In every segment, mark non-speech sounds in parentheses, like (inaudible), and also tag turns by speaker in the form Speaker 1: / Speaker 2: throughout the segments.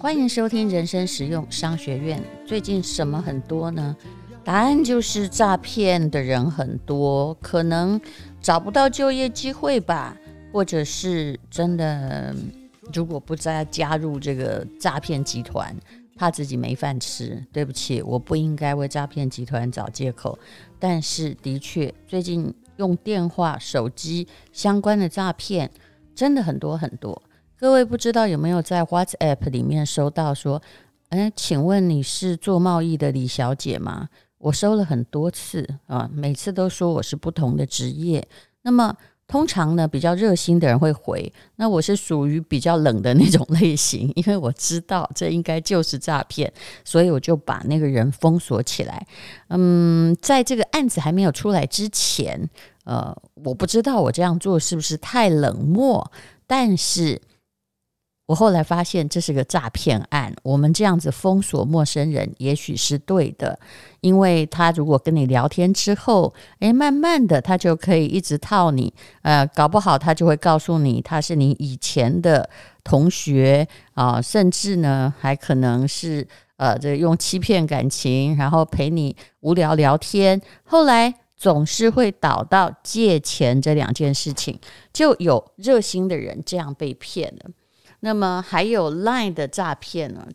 Speaker 1: 欢迎收听人生实用商学院。最近什么很多呢？答案就是诈骗的人很多，可能找不到就业机会吧，或者是真的，如果不再加入这个诈骗集团，怕自己没饭吃。对不起，我不应该为诈骗集团找借口。但是的确，最近用电话、手机相关的诈骗真的很多很多。各位不知道有没有在 WhatsApp 里面收到说，哎，请问你是做贸易的李小姐吗？我收了很多次啊，每次都说我是不同的职业。那么通常呢，比较热心的人会回，那我是属于比较冷的那种类型，(laughs) 因为我知道这应该就是诈骗，所以我就把那个人封锁起来。嗯，在这个案子还没有出来之前，呃，我不知道我这样做是不是太冷漠，但是。我后来发现这是个诈骗案。我们这样子封锁陌生人，也许是对的，因为他如果跟你聊天之后，诶，慢慢的他就可以一直套你，呃，搞不好他就会告诉你他是你以前的同学啊，甚至呢还可能是呃，这用欺骗感情，然后陪你无聊聊天，后来总是会导到借钱这两件事情，就有热心的人这样被骗了。那么还有 Line 的诈骗呢？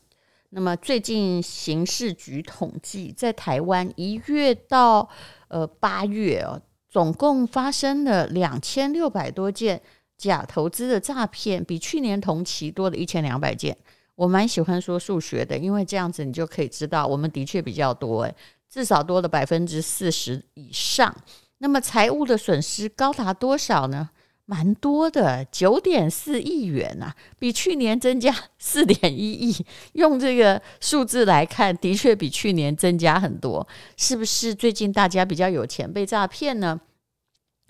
Speaker 1: 那么最近刑事局统计，在台湾一月到呃八月哦，总共发生了两千六百多件假投资的诈骗，比去年同期多了一千两百件。我蛮喜欢说数学的，因为这样子你就可以知道，我们的确比较多诶，至少多了百分之四十以上。那么财务的损失高达多少呢？蛮多的，九点四亿元呐、啊，比去年增加 (laughs) 四点一亿。用这个数字来看，的确比去年增加很多。是不是最近大家比较有钱被诈骗呢？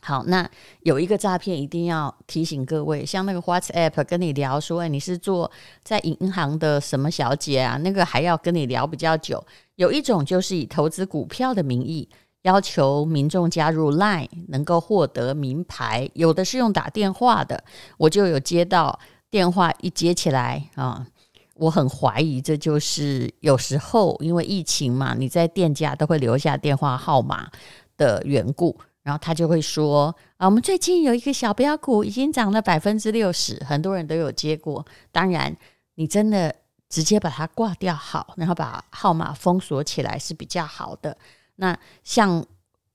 Speaker 1: 好，那有一个诈骗一定要提醒各位，像那个 WhatsApp 跟你聊说，你是做在银行的什么小姐啊？那个还要跟你聊比较久。有一种就是以投资股票的名义。要求民众加入 Line 能够获得名牌，有的是用打电话的，我就有接到电话，一接起来啊，我很怀疑这就是有时候因为疫情嘛，你在店家都会留下电话号码的缘故，然后他就会说啊，我们最近有一个小标股已经涨了百分之六十，很多人都有接过。当然，你真的直接把它挂掉好，然后把号码封锁起来是比较好的。那像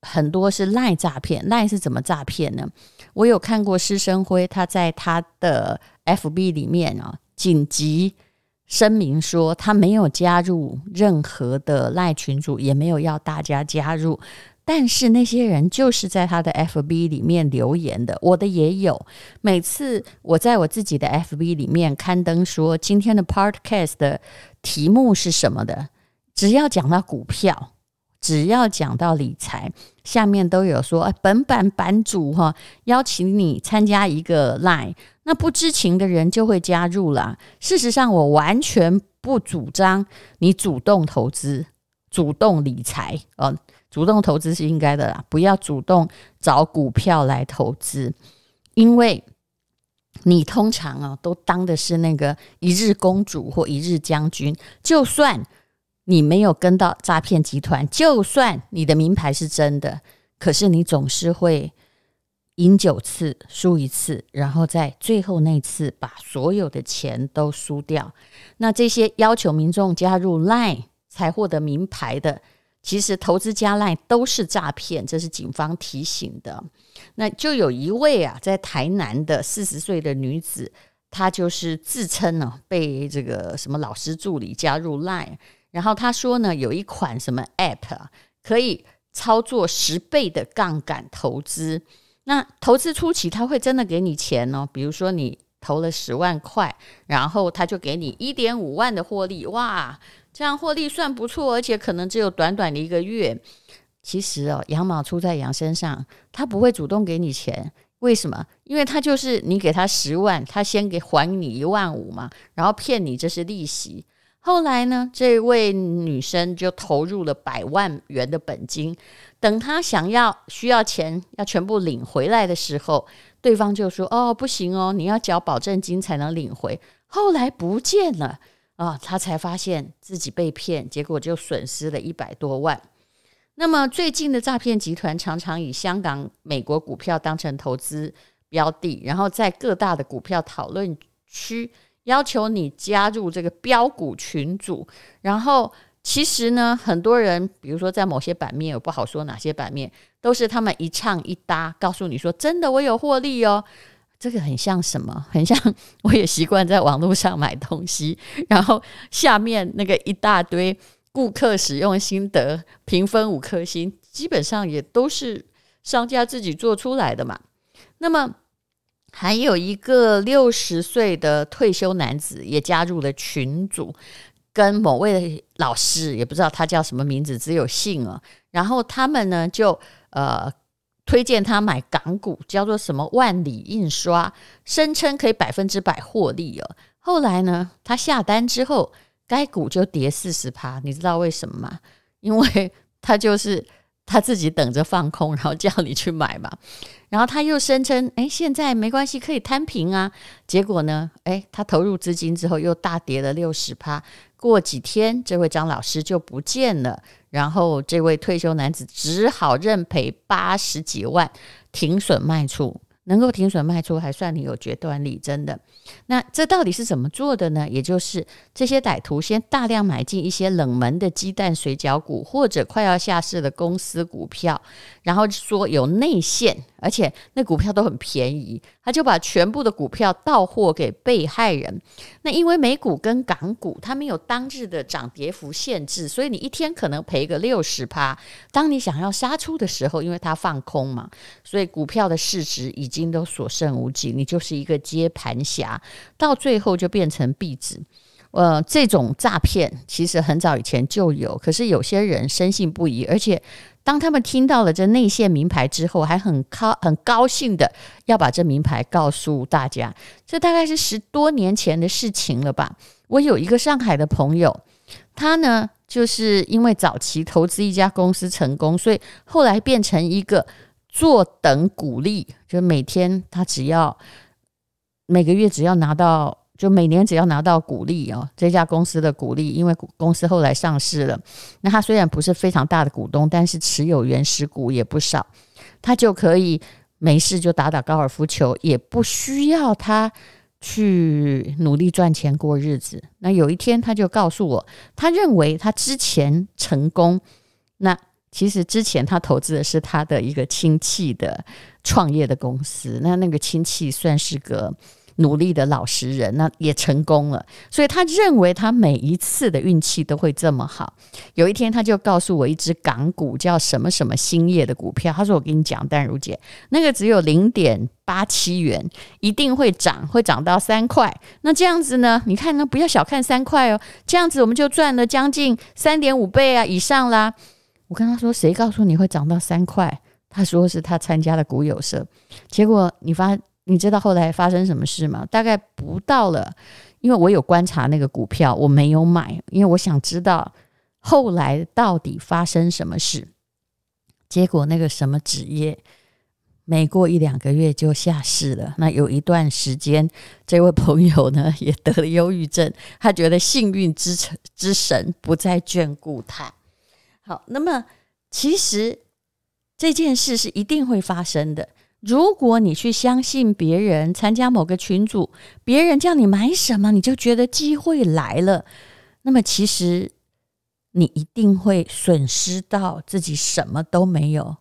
Speaker 1: 很多是赖诈骗，赖是怎么诈骗呢？我有看过施生辉他在他的 FB 里面啊，紧急声明说他没有加入任何的赖群组，也没有要大家加入，但是那些人就是在他的 FB 里面留言的，我的也有。每次我在我自己的 FB 里面刊登说今天的 Podcast 的题目是什么的，只要讲到股票。只要讲到理财，下面都有说，本版版主哈邀请你参加一个 Line，那不知情的人就会加入了。事实上，我完全不主张你主动投资、主动理财哦，主动投资是应该的啦，不要主动找股票来投资，因为你通常啊都当的是那个一日公主或一日将军，就算。你没有跟到诈骗集团，就算你的名牌是真的，可是你总是会赢九次输一次，然后在最后那次把所有的钱都输掉。那这些要求民众加入 Line 才获得名牌的，其实投资加 Line 都是诈骗，这是警方提醒的。那就有一位啊，在台南的四十岁的女子，她就是自称呢、被这个什么老师助理加入 Line。然后他说呢，有一款什么 App 可以操作十倍的杠杆投资。那投资初期他会真的给你钱哦，比如说你投了十万块，然后他就给你一点五万的获利。哇，这样获利算不错，而且可能只有短短的一个月。其实哦，羊毛出在羊身上，他不会主动给你钱。为什么？因为他就是你给他十万，他先给还你一万五嘛，然后骗你这是利息。后来呢，这位女生就投入了百万元的本金，等她想要需要钱要全部领回来的时候，对方就说：“哦，不行哦，你要缴保证金才能领回。”后来不见了，啊，她才发现自己被骗，结果就损失了一百多万。那么最近的诈骗集团常常以香港、美国股票当成投资标的，然后在各大的股票讨论区要求你加入这个标股群组。然后其实呢，很多人，比如说在某些版面，我不好说哪些版面，都是他们一唱一搭，告诉你说真的，我有获利哦。这个很像什么？(laughs) 很像我也习惯在网络上买东西，(laughs) 然后下面那个一大堆。顾客使用心得评分五颗星，基本上也都是商家自己做出来的嘛。那么还有一个六十岁的退休男子也加入了群组，跟某位老师，也不知道他叫什么名字，只有姓啊。然后他们呢就呃推荐他买港股，叫做什么万里印刷，声称可以百分之百获利哦。后来呢，他下单之后。该股就跌四十趴，你知道为什么吗？因为他就是他自己等着放空，然后叫你去买嘛。(laughs) 然后他又声称，哎，现在没关系，可以摊平啊。结果呢，哎，他投入资金之后又大跌了六十趴。过几天，这位张老师就不见了，然后这位退休男子只好认赔八十几万，停损卖出。能够停损卖出，还算你有决断力，真的。那这到底是怎么做的呢？也就是这些歹徒先大量买进一些冷门的鸡蛋水饺股，或者快要下市的公司股票，然后说有内线，而且那股票都很便宜，他就把全部的股票到货给被害人。那因为美股跟港股它没有当日的涨跌幅限制，所以你一天可能赔个六十趴。当你想要杀出的时候，因为它放空嘛，所以股票的市值已经都所剩无几，你就是一个接盘侠，到最后就变成壁纸。呃，这种诈骗其实很早以前就有，可是有些人深信不疑，而且当他们听到了这内线名牌之后，还很高很高兴的要把这名牌告诉大家。这大概是十多年前的事情了吧？我有一个上海的朋友，他呢就是因为早期投资一家公司成功，所以后来变成一个坐等股利，就每天他只要每个月只要拿到。就每年只要拿到股利哦，这家公司的股利，因为公司后来上市了，那他虽然不是非常大的股东，但是持有原始股也不少，他就可以没事就打打高尔夫球，也不需要他去努力赚钱过日子。那有一天他就告诉我，他认为他之前成功，那其实之前他投资的是他的一个亲戚的创业的公司，那那个亲戚算是个。努力的老实人，那也成功了，所以他认为他每一次的运气都会这么好。有一天，他就告诉我一只港股叫什么什么兴业的股票，他说：“我跟你讲，淡如姐，那个只有零点八七元，一定会涨，会涨到三块。那这样子呢？你看呢？不要小看三块哦，这样子我们就赚了将近三点五倍啊以上啦。”我跟他说：“谁告诉你会涨到三块？”他说是他参加了股友社，结果你发。你知道后来发生什么事吗？大概不到了，因为我有观察那个股票，我没有买，因为我想知道后来到底发生什么事。结果那个什么纸业，没过一两个月就下市了。那有一段时间，这位朋友呢也得了忧郁症，他觉得幸运之神之神不再眷顾他。好，那么其实这件事是一定会发生的。如果你去相信别人，参加某个群组，别人叫你买什么，你就觉得机会来了，那么其实你一定会损失到自己什么都没有。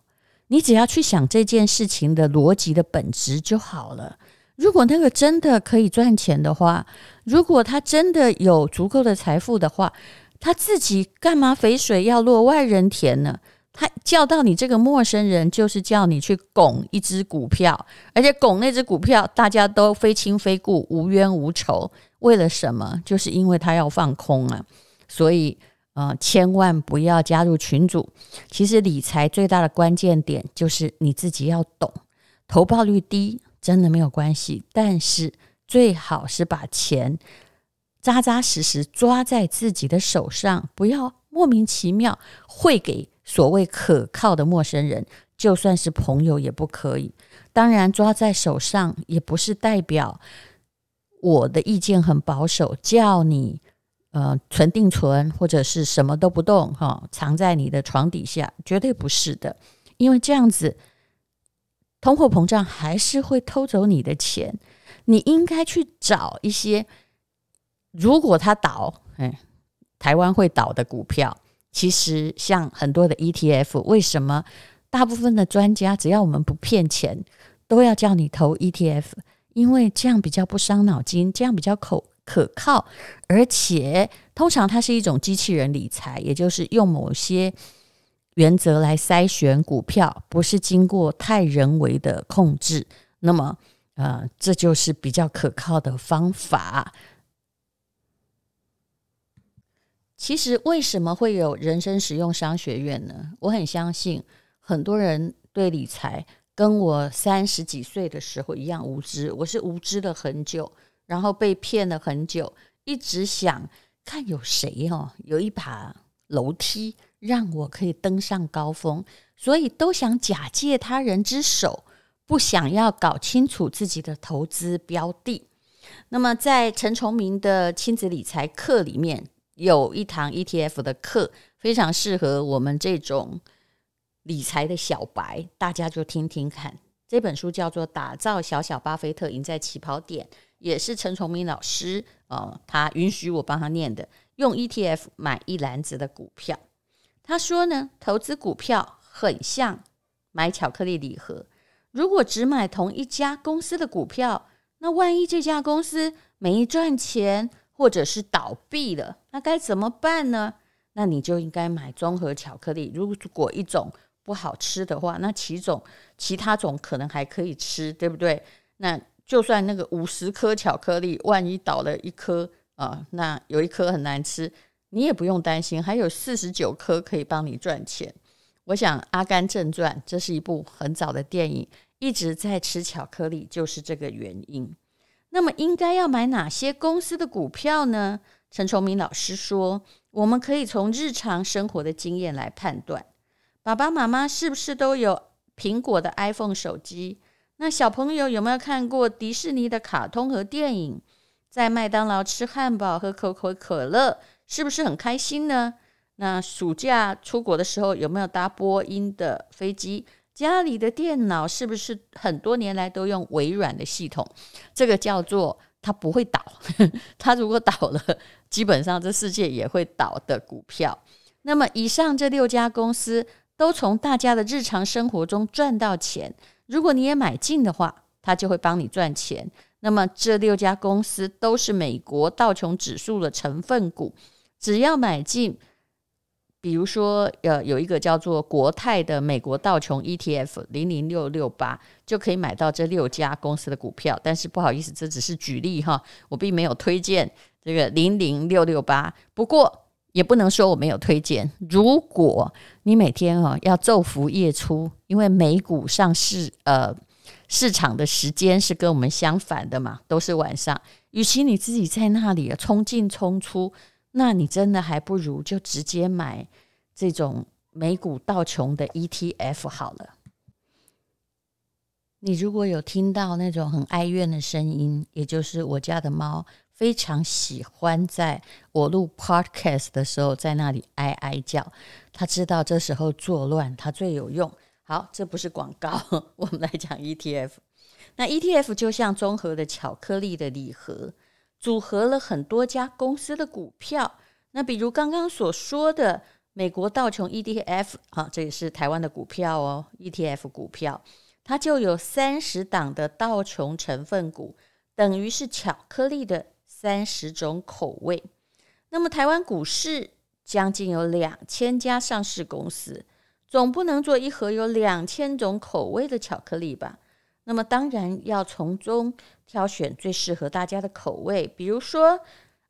Speaker 1: 你只要去想这件事情的逻辑的本质就好了。如果那个真的可以赚钱的话，如果他真的有足够的财富的话，他自己干嘛肥水要落外人田呢？他叫到你这个陌生人，就是叫你去拱一只股票，而且拱那只股票，大家都非亲非故，无冤无仇。为了什么？就是因为他要放空啊！所以，呃，千万不要加入群组。其实理财最大的关键点就是你自己要懂，投报率低真的没有关系，但是最好是把钱扎扎实实抓在自己的手上，不要莫名其妙汇给。所谓可靠的陌生人，就算是朋友也不可以。当然，抓在手上也不是代表我的意见很保守，叫你呃存定存或者是什么都不动哈、哦，藏在你的床底下，绝对不是的，因为这样子通货膨胀还是会偷走你的钱。你应该去找一些，如果它倒，哎，台湾会倒的股票。其实像很多的 ETF，为什么大部分的专家只要我们不骗钱，都要叫你投 ETF？因为这样比较不伤脑筋，这样比较可可靠，而且通常它是一种机器人理财，也就是用某些原则来筛选股票，不是经过太人为的控制。那么，呃，这就是比较可靠的方法。其实为什么会有人生实用商学院呢？我很相信很多人对理财跟我三十几岁的时候一样无知。我是无知了很久，然后被骗了很久，一直想看有谁哦，有一把楼梯让我可以登上高峰，所以都想假借他人之手，不想要搞清楚自己的投资标的。那么在陈崇明的亲子理财课里面。有一堂 ETF 的课，非常适合我们这种理财的小白，大家就听听看。这本书叫做《打造小小巴菲特，赢在起跑点》，也是陈崇明老师呃，他允许我帮他念的。用 ETF 买一篮子的股票，他说呢，投资股票很像买巧克力礼盒，如果只买同一家公司的股票，那万一这家公司没赚钱，或者是倒闭了，那该怎么办呢？那你就应该买综合巧克力。如果一种不好吃的话，那其种其他种可能还可以吃，对不对？那就算那个五十颗巧克力，万一倒了一颗啊、那有一颗很难吃，你也不用担心，还有四十九颗可以帮你赚钱。我想《阿甘正传》这是一部很早的电影，一直在吃巧克力，就是这个原因。那么应该要买哪些公司的股票呢？陈崇明老师说，我们可以从日常生活的经验来判断。爸爸妈妈是不是都有苹果的 iPhone 手机？那小朋友有没有看过迪士尼的卡通和电影？在麦当劳吃汉堡喝可口可乐，是不是很开心呢？那暑假出国的时候有没有搭波音的飞机？家里的电脑是不是很多年来都用微软的系统？这个叫做它不会倒，(laughs) 它如果倒了，基本上这世界也会倒的股票。那么以上这六家公司都从大家的日常生活中赚到钱，如果你也买进的话，它就会帮你赚钱。那么这六家公司都是美国道琼指数的成分股，只要买进。比如说，呃，有一个叫做国泰的美国道琼 ETF 零零六六八，就可以买到这六家公司的股票。但是不好意思，这只是举例哈，我并没有推荐这个零零六六八。不过也不能说我没有推荐。如果你每天哈要昼伏夜出，因为美股上市呃市场的时间是跟我们相反的嘛，都是晚上。与其你自己在那里冲进冲出。那你真的还不如就直接买这种美股道琼的 ETF 好了。你如果有听到那种很哀怨的声音，也就是我家的猫非常喜欢在我录 Podcast 的时候在那里哀哀叫，它知道这时候作乱它最有用。好，这不是广告，(laughs) 我们来讲 ETF。那 ETF 就像综合的巧克力的礼盒。组合了很多家公司的股票，那比如刚刚所说的美国道琼 ETF 啊，这也是台湾的股票哦，ETF 股票，它就有三十档的道琼成分股，等于是巧克力的三十种口味。那么台湾股市将近有两千家上市公司，总不能做一盒有两千种口味的巧克力吧？那么当然要从中挑选最适合大家的口味，比如说，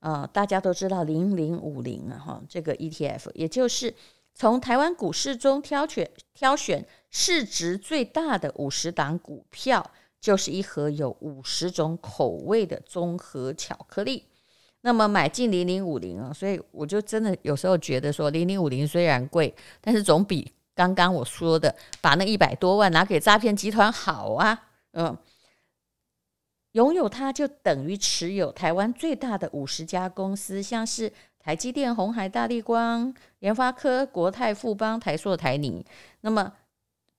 Speaker 1: 呃，大家都知道零零五零啊，哈，这个 ETF，也就是从台湾股市中挑选挑选市值最大的五十档股票，就是一盒有五十种口味的综合巧克力。那么买进零零五零啊，所以我就真的有时候觉得说，零零五零虽然贵，但是总比。刚刚我说的，把那一百多万拿给诈骗集团好啊，嗯，拥有它就等于持有台湾最大的五十家公司，像是台积电、鸿海、大立光、联发科、国泰、富邦、台塑、台泥，那么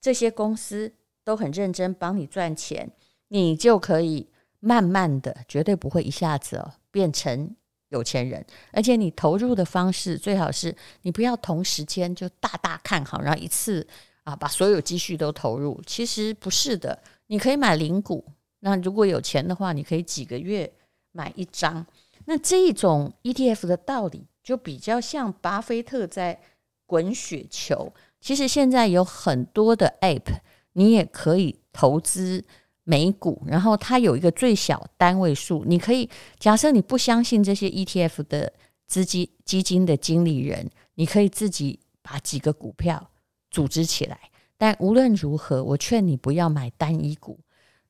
Speaker 1: 这些公司都很认真帮你赚钱，你就可以慢慢的，绝对不会一下子哦变成有钱人。而且你投入的方式最好是你不要同时间就大大看好，然后一次啊把所有积蓄都投入。其实不是的，你可以买零股。那如果有钱的话，你可以几个月买一张。那这一种 ETF 的道理就比较像巴菲特在滚雪球。其实现在有很多的 App，你也可以投资美股，然后它有一个最小单位数。你可以假设你不相信这些 ETF 的资金基金的经理人，你可以自己把几个股票组织起来。但无论如何，我劝你不要买单一股，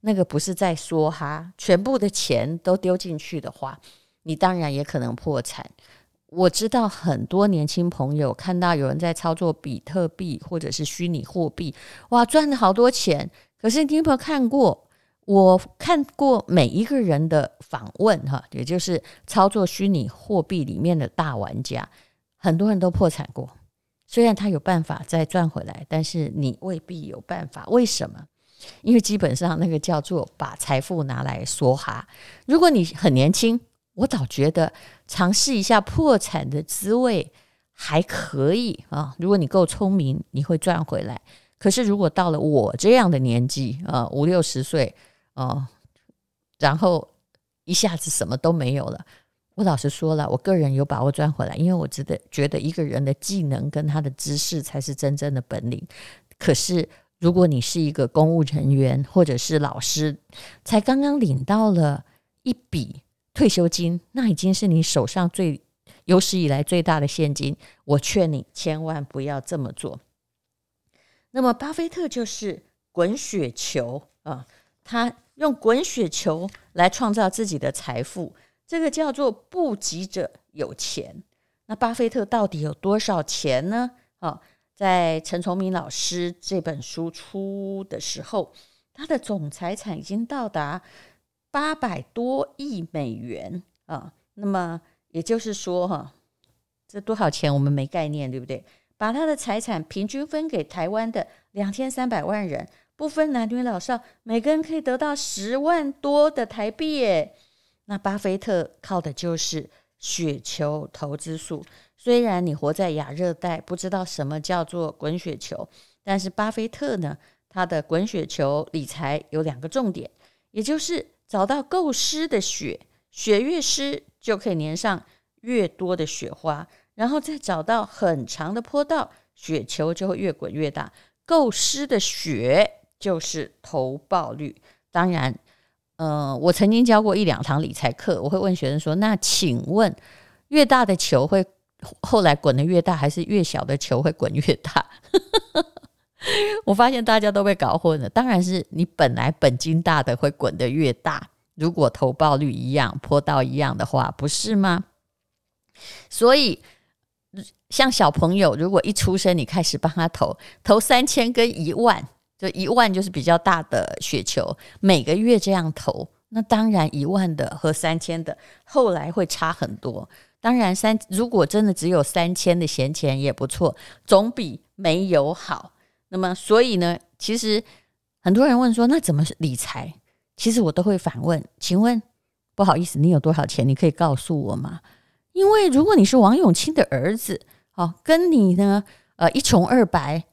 Speaker 1: 那个不是在说哈，全部的钱都丢进去的话。你当然也可能破产。我知道很多年轻朋友看到有人在操作比特币或者是虚拟货币，哇，赚了好多钱。可是你有没有看过？我看过每一个人的访问，哈，也就是操作虚拟货币里面的大玩家，很多人都破产过。虽然他有办法再赚回来，但是你未必有办法。为什么？因为基本上那个叫做把财富拿来梭哈。如果你很年轻。我倒觉得尝试一下破产的滋味还可以啊！如果你够聪明，你会赚回来。可是如果到了我这样的年纪啊，五六十岁哦，然后一下子什么都没有了，我老实说了，我个人有把握赚回来，因为我觉得觉得一个人的技能跟他的知识才是真正的本领。可是如果你是一个公务人员或者是老师，才刚刚领到了一笔。退休金，那已经是你手上最有史以来最大的现金。我劝你千万不要这么做。那么，巴菲特就是滚雪球啊，他用滚雪球来创造自己的财富，这个叫做不急着有钱。那巴菲特到底有多少钱呢？啊，在陈崇明老师这本书出的时候，他的总财产已经到达。八百多亿美元啊，那么也就是说，哈，这多少钱我们没概念，对不对？把他的财产平均分给台湾的两千三百万人，不分男女老少，每个人可以得到十万多的台币耶。那巴菲特靠的就是雪球投资术。虽然你活在亚热带，不知道什么叫做滚雪球，但是巴菲特呢，他的滚雪球理财有两个重点，也就是。找到够湿的雪，雪越湿就可以粘上越多的雪花，然后再找到很长的坡道，雪球就会越滚越大。够湿的雪就是投报率。当然，呃，我曾经教过一两堂理财课，我会问学生说：“那请问，越大的球会后来滚得越大，还是越小的球会滚越大？” (laughs) 我发现大家都被搞混了，当然是你本来本金大的会滚得越大。如果投报率一样、坡道一样的话，不是吗？所以，像小朋友，如果一出生你开始帮他投，投三千跟一万，就一万就是比较大的雪球，每个月这样投，那当然一万的和三千的后来会差很多。当然三如果真的只有三千的闲钱也不错，总比没有好。那么，所以呢，其实很多人问说，那怎么理财？其实我都会反问，请问，不好意思，你有多少钱？你可以告诉我吗？因为如果你是王永庆的儿子，哦，跟你呢，呃，一穷二白，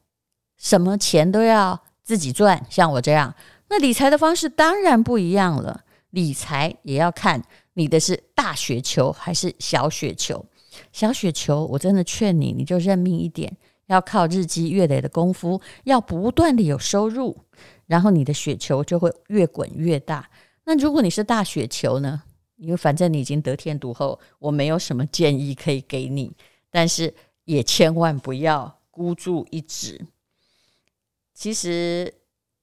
Speaker 1: 什么钱都要自己赚，像我这样，那理财的方式当然不一样了。理财也要看你的是大雪球还是小雪球。小雪球，我真的劝你，你就认命一点。要靠日积月累的功夫，要不断的有收入，然后你的雪球就会越滚越大。那如果你是大雪球呢？因为反正你已经得天独厚，我没有什么建议可以给你，但是也千万不要孤注一掷。其实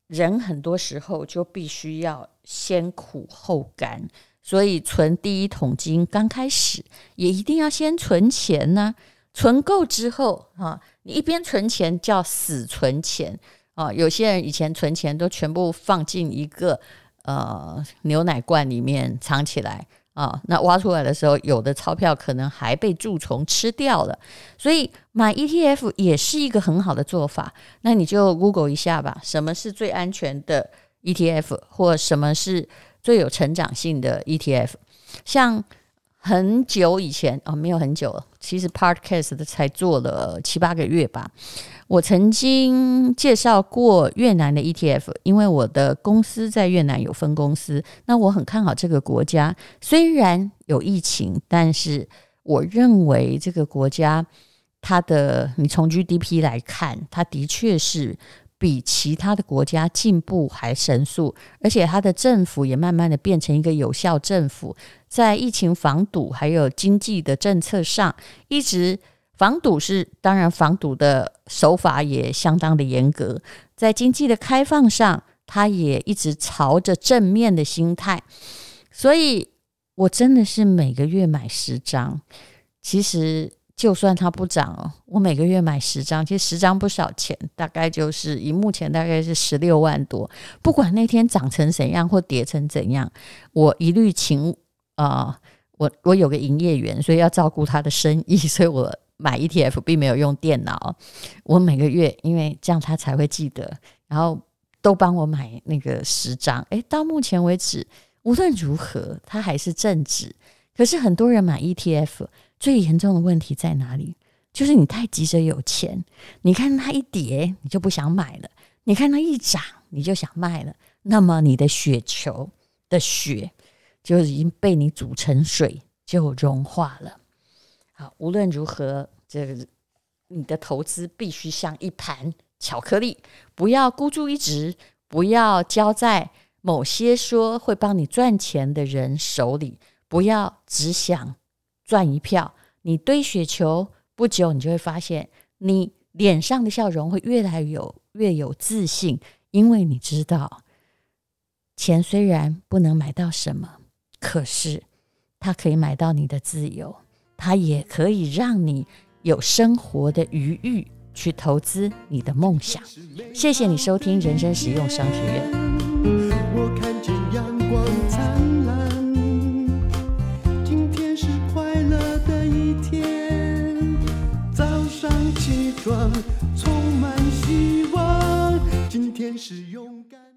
Speaker 1: 人很多时候就必须要先苦后甘，所以存第一桶金刚开始也一定要先存钱呢、存够之后，哈，你一边存钱叫死存钱啊！有些人以前存钱都全部放进一个呃牛奶罐里面藏起来啊，那挖出来的时候，有的钞票可能还被蛀虫吃掉了，所以买 ETF 也是一个很好的做法。那你就 Google 一下吧，什么是最安全的 ETF，或什么是最有成长性的 ETF？像很久以前哦，没有很久了，其实 Podcast 才做了七八个月吧。我曾经介绍过越南的 ETF，因为我的公司在越南有分公司，那我很看好这个国家。虽然有疫情，但是我认为这个国家它的，你从 GDP 来看，它的确是比其他的国家进步还神速，而且它的政府也慢慢的变成一个有效政府，在疫情防堵还有经济的政策上一直。防堵是当然，防堵的手法也相当的严格。在经济的开放上，它也一直朝着正面的心态。所以，我真的是每个月买十张。其实，就算它不涨哦，我每个月买十张，其实十张不少钱，大概就是以目前大概是十六万多。不管那天涨成怎样或跌成怎样，我一律请啊、我我有个营业员，所以要照顾他的生意，所以我。买 ETF 并没有用电脑，我每个月因为这样他才会记得，然后都帮我买那个十张。诶，到目前为止，无论如何，它还是正值。可是很多人买 ETF 最严重的问题在哪里？就是你太急着有钱，你看它一跌，你就不想买了；你看它一涨，你就想卖了。那么你的雪球的雪就已经被你煮成水，就融化了。好，无论如何，这个你的投资必须像一盘巧克力，不要孤注一掷，不要交在某些说会帮你赚钱的人手里，不要只想赚一票。你堆雪球，不久你就会发现，你脸上的笑容会越来越有越有自信，因为你知道，钱虽然不能买到什么，可是它可以买到你的自由。它也可以让你有生活的余裕去投资你的梦想。谢谢你收听人生实用商学院。我看见阳光灿烂，今天是快乐的一天。早上起床充满希望，今天是勇敢。